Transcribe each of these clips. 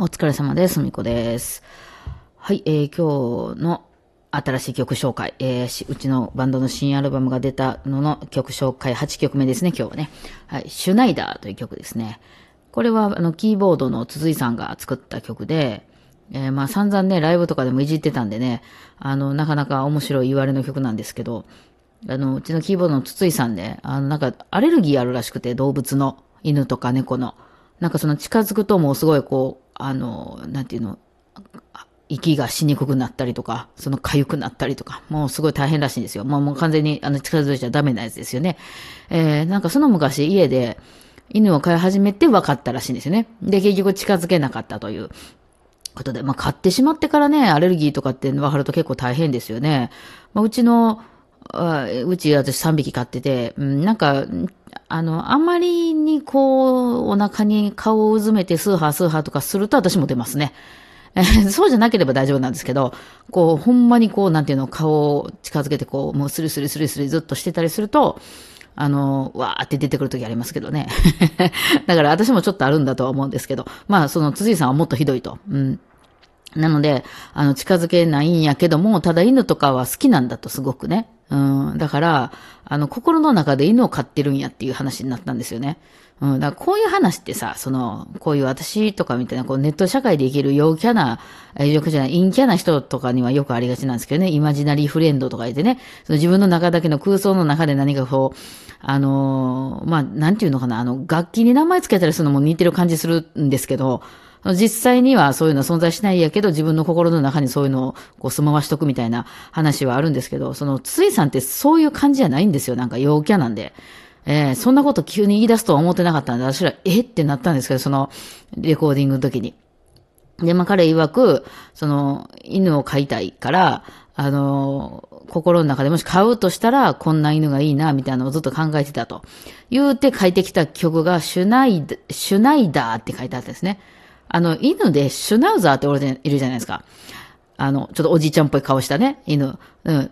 お疲れ様です。みこです。はい、えー今日の新しい曲紹介、えーうちのバンドの新アルバムが出たのの曲紹介8曲目ですね、今日はね。はい、シュナイダーという曲ですね。これは、あの、キーボードの筒井さんが作った曲で、えーまあ散々ね、ライブとかでもいじってたんでね、あの、なかなか面白い言われの曲なんですけど、あの、うちのキーボードの筒井さんね、あの、なんか、アレルギーあるらしくて、動物の、犬とか猫の。なんかその近づくともうすごいこう、あの、なんていうの、息がしにくくなったりとか、その痒くなったりとか、もうすごい大変らしいんですよ。もうもう完全にあの近づいちゃダメなやつですよね。えー、なんかその昔家で犬を飼い始めて分かったらしいんですよね。で、結局近づけなかったという。ことで、まあ、買ってしまってからね、アレルギーとかって分かると結構大変ですよね。まあ、うちの、うち私3匹飼ってて、うん、なんか、あの、あまりにこう、お腹に顔をうずめてスーハースーハーとかすると私も出ますね。そうじゃなければ大丈夫なんですけど、こう、ほんまにこう、なんていうの、顔を近づけてこう、もうスリスリスリスリずっとしてたりすると、あの、わーって出てくるときありますけどね。だから私もちょっとあるんだとは思うんですけど、まあ、その辻井さんはもっとひどいと。うん。なので、あの、近づけないんやけども、ただ犬とかは好きなんだとすごくね。うん。だから、あの、心の中で犬を飼ってるんやっていう話になったんですよね。うん。だからこういう話ってさ、その、こういう私とかみたいな、こうネット社会で生きる陽キャな、えー陽キャじゃない、陰キャな人とかにはよくありがちなんですけどね。イマジナリーフレンドとか言ってね。その自分の中だけの空想の中で何かこう、あのーまあ、なんていうのかな、あの、楽器に名前つけたりするのも似てる感じするんですけど、実際にはそういうのは存在しないやけど、自分の心の中にそういうのをこう住まわしとくみたいな話はあるんですけど、その、ついさんってそういう感じじゃないんですよ。なんか陽キャなんで。えーそんなこと急に言い出すとは思ってなかったんで、私ら、えってなったんですけど、その、レコーディングの時に。で、まあ彼曰く、その、犬を飼いたいから、あの、心の中でもし飼うとしたら、こんな犬がいいな、みたいなのをずっと考えてたと。言うて書いてきた曲が、シュナイダ、シュナイダーって書いてあったんですね。あの、犬でシュナウザーって俺でいるじゃないですか。あの、ちょっとおじいちゃんっぽい顔したね、犬。うん。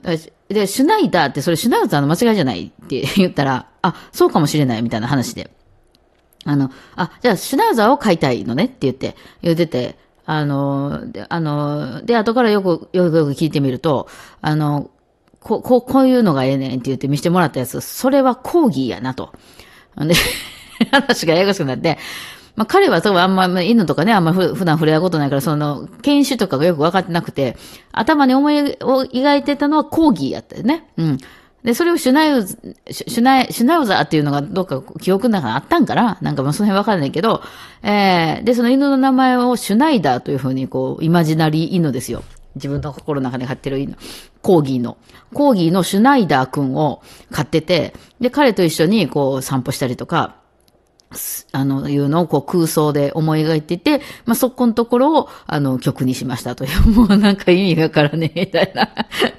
で、シュナイダーってそれシュナウザーの間違いじゃないって言ったら、あ、そうかもしれないみたいな話で。あの、あ、じゃあ、シュナウザーを飼いたいのねって言って、言ってて、あの、で、あの、で、後からよく、よくよく聞いてみると、あの、こ、こう、こういうのがええねんって言って見せてもらったやつ、それはコーギーやなと。で、話がややこしくなって、まあ、彼は多分あんま、犬とかね、あんま普段触れ合うことないから、その、犬種とかがよく分かってなくて、頭に思いを描いてたのはコーギーやったよね。うん。で、それをシュナウズ、シュナイ、シュナイウザーっていうのがどっか記憶の中にあったんかななんかもうその辺わかんないけど、えー、で、その犬の名前をシュナイダーというふうにこう、イマジナリー犬ですよ。自分の心の中で飼ってる犬。コーギーの。コーギーのシュナイダーくんを飼ってて、で、彼と一緒にこう散歩したりとか、あの、いうのをこう空想で思い描いてて、まあ、そこのところを、あの、曲にしましたという、もうなんか意味がからね、みたいな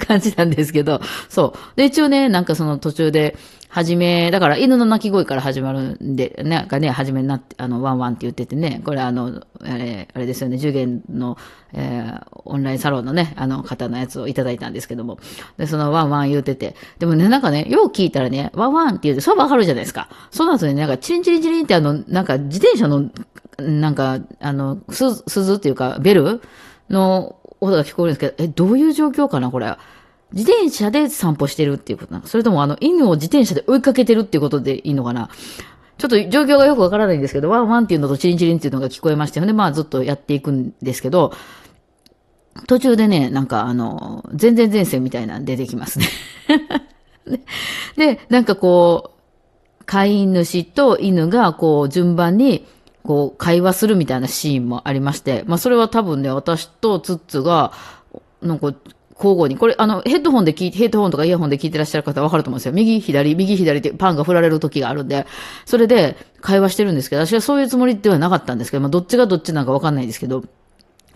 感じなんですけど、そう。で、一応ね、なんかその途中で、はじめ、だから犬の鳴き声から始まるんで、なんかね、はじめになって、あの、ワンワンって言っててね、これあの、あれ、あれですよね、受験の、えー、オンラインサロンのね、あの方のやつをいただいたんですけども、で、そのワンワン言ってて、でもね、なんかね、よう聞いたらね、ワンワンって言うて、そうわかるじゃないですか。その後にね、なんか、チリンチリンチリンってあの、なんか、自転車の、なんか、あの、す、鈴っていうか、ベルの音が聞こえるんですけど、え、どういう状況かな、これ。自転車で散歩してるっていうことなの？それともあの、犬を自転車で追いかけてるっていうことでいいのかな？ちょっと状況がよくわからないんですけど、ワンワンっていうのとチリンチリンっていうのが聞こえましたよね。まあずっとやっていくんですけど、途中でね、なんかあの、全然前線みたいなの出てきますね。で、なんかこう、飼い主と犬がこう順番にこう会話するみたいなシーンもありまして、まあそれは多分ね、私とツッツが、なんか交互に、これあのヘッドホンで聞いて、ヘッドホンとかイヤホンで聞いてらっしゃる方はわかると思うんですよ。右、左、右、左ってパンが振られる時があるんで、それで会話してるんですけど、私はそういうつもりではなかったんですけど、まあどっちがどっちなんかわかんないですけど、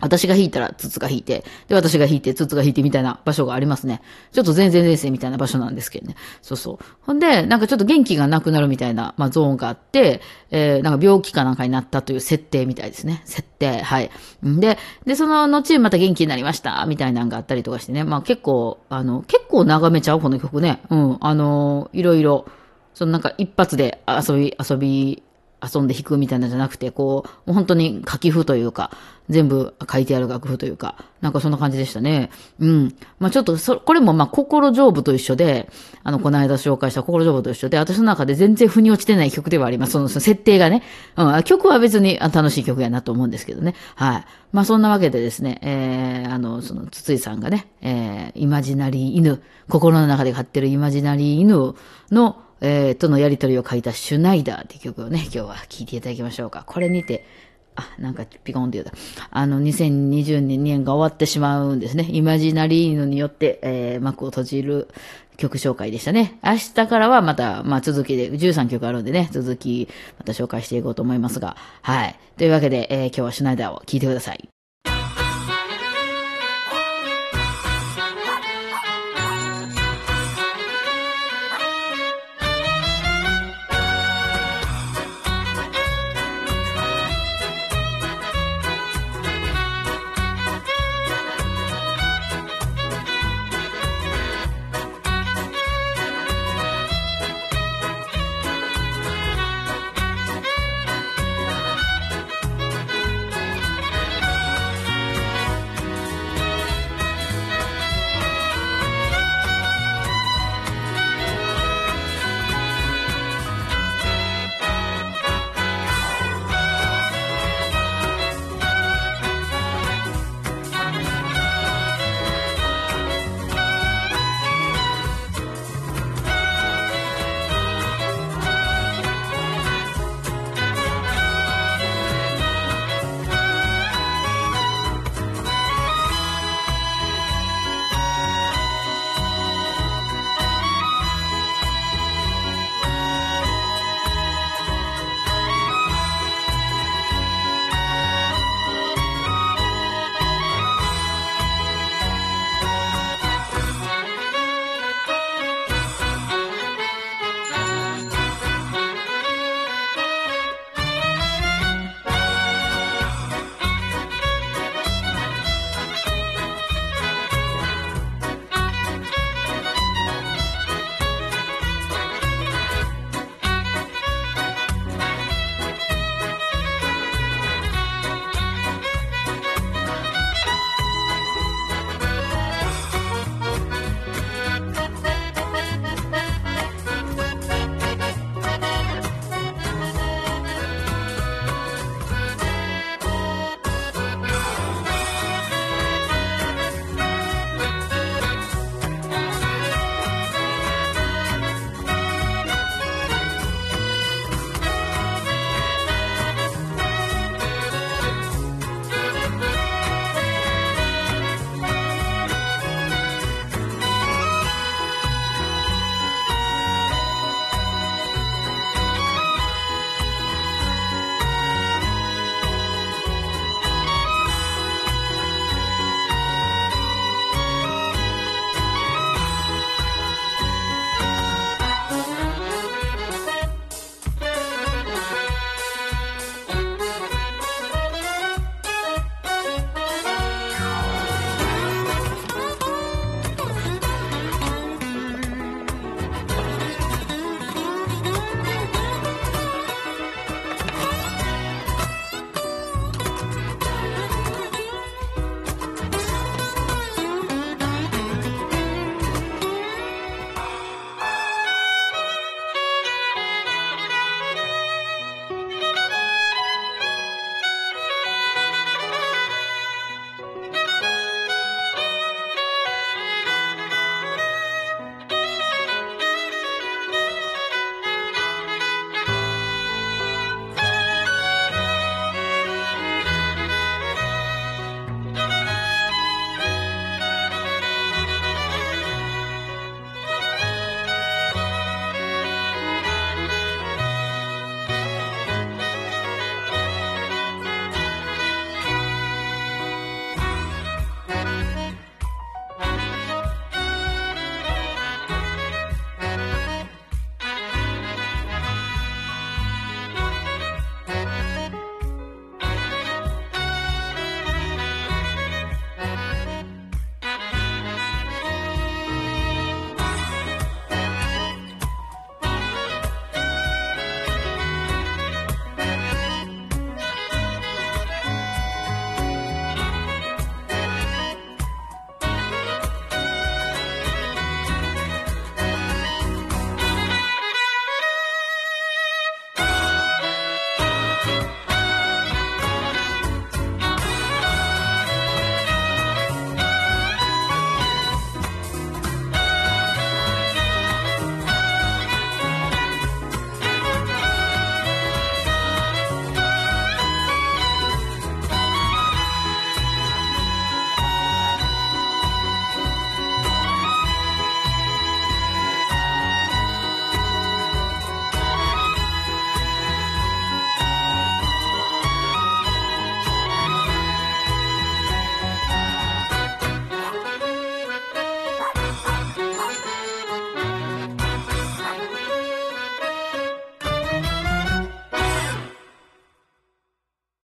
私が弾いたら、ツツが弾いて、で、私が弾いて、ツツが弾いてみたいな場所がありますね。ちょっと全然前世みたいな場所なんですけどね。そうそう。ほんで、なんかちょっと元気がなくなるみたいな、まあ、ゾーンがあって、えー、なんか病気かなんかになったという設定みたいですね。設定。はい。んで、で、その後また元気になりました、みたいなのがあったりとかしてね。まあ、結構、あの、結構眺めちゃう、この曲ね。うん。あの、いろいろ、そのなんか一発で遊び、遊び、遊んで弾くみたいなじゃなくて、こう、う本当に書き譜というか、全部書いてある楽譜というか、なんかそんな感じでしたね。うん。まあちょっと、そ、これもまあ心丈夫と一緒で、あの、この間紹介した心丈夫と一緒で、私の中で全然腑に落ちてない曲ではあります。その、その設定がね。うん、曲は別に楽しい曲やなと思うんですけどね。はい。まあそんなわけでですね、えー、あの、その、筒井さんがね、えー、イマジナリー犬、心の中で飼ってるイマジナリー犬の、えー、とのやりとりを書いたシュナイダーって曲をね、今日は聴いていただきましょうか。これにて、あ、なんかピコンって言うた。あの、2022年が終わってしまうんですね。イマジナリーヌによって、えー、幕を閉じる曲紹介でしたね。明日からはまた、まあ続きで、13曲あるんでね、続き、また紹介していこうと思いますが、はい。というわけで、えー、今日はシュナイダーを聴いてください。